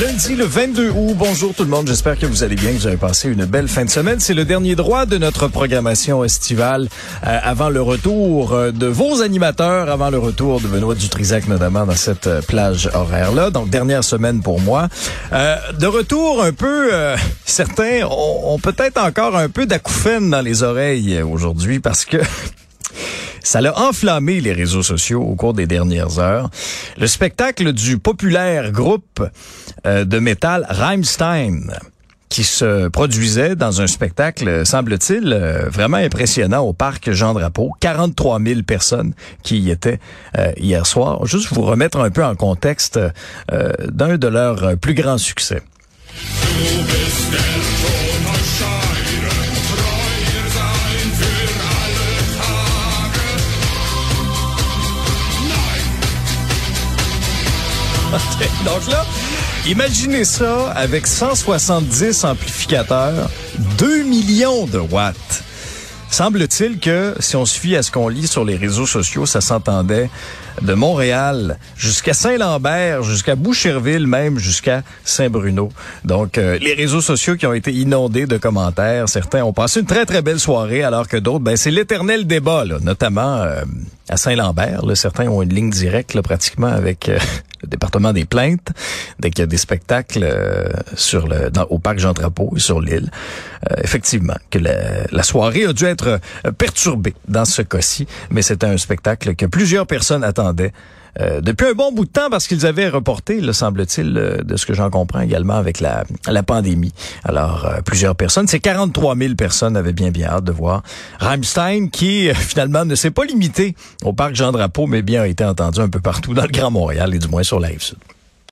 Lundi, le 22 août. Bonjour tout le monde. J'espère que vous allez bien, que vous avez passé une belle fin de semaine. C'est le dernier droit de notre programmation estivale euh, avant le retour euh, de vos animateurs, avant le retour de Benoît Dutrisac notamment dans cette euh, plage horaire-là. Donc, dernière semaine pour moi. Euh, de retour un peu, euh, certains ont, peut-être encore un peu d'acouphènes dans les oreilles aujourd'hui parce que ça l'a enflammé les réseaux sociaux au cours des dernières heures. Le spectacle du populaire groupe euh, de métal Rammstein qui se produisait dans un spectacle, semble-t-il, euh, vraiment impressionnant au parc Jean Drapeau. 43 000 personnes qui y étaient euh, hier soir. Juste vous remettre un peu en contexte euh, d'un de leurs plus grands succès. Donc là, imaginez ça avec 170 amplificateurs, 2 millions de watts. Semble-t-il que, si on fie à ce qu'on lit sur les réseaux sociaux, ça s'entendait de Montréal jusqu'à Saint-Lambert, jusqu'à Boucherville, même jusqu'à Saint-Bruno. Donc, euh, les réseaux sociaux qui ont été inondés de commentaires. Certains ont passé une très, très belle soirée, alors que d'autres, ben, c'est l'éternel débat, là, notamment euh, à Saint-Lambert. Certains ont une ligne directe, pratiquement, avec euh, le département des plaintes, dès qu'il y a des spectacles sur le, au parc Jean-Drapeau et sur l'île. Effectivement, que la, la soirée a dû être perturbée dans ce cas-ci, mais c'était un spectacle que plusieurs personnes attendaient euh, depuis un bon bout de temps parce qu'ils avaient reporté, le semble-t-il, euh, de ce que j'en comprends également avec la, pandémie. Alors, euh, plusieurs personnes, c'est 43 000 personnes avaient bien bien hâte de voir Rammstein qui, finalement, ne s'est pas limité au parc Jean-Drapeau, mais bien a été entendu un peu partout dans le Grand Montréal et du moins sur la rive sud.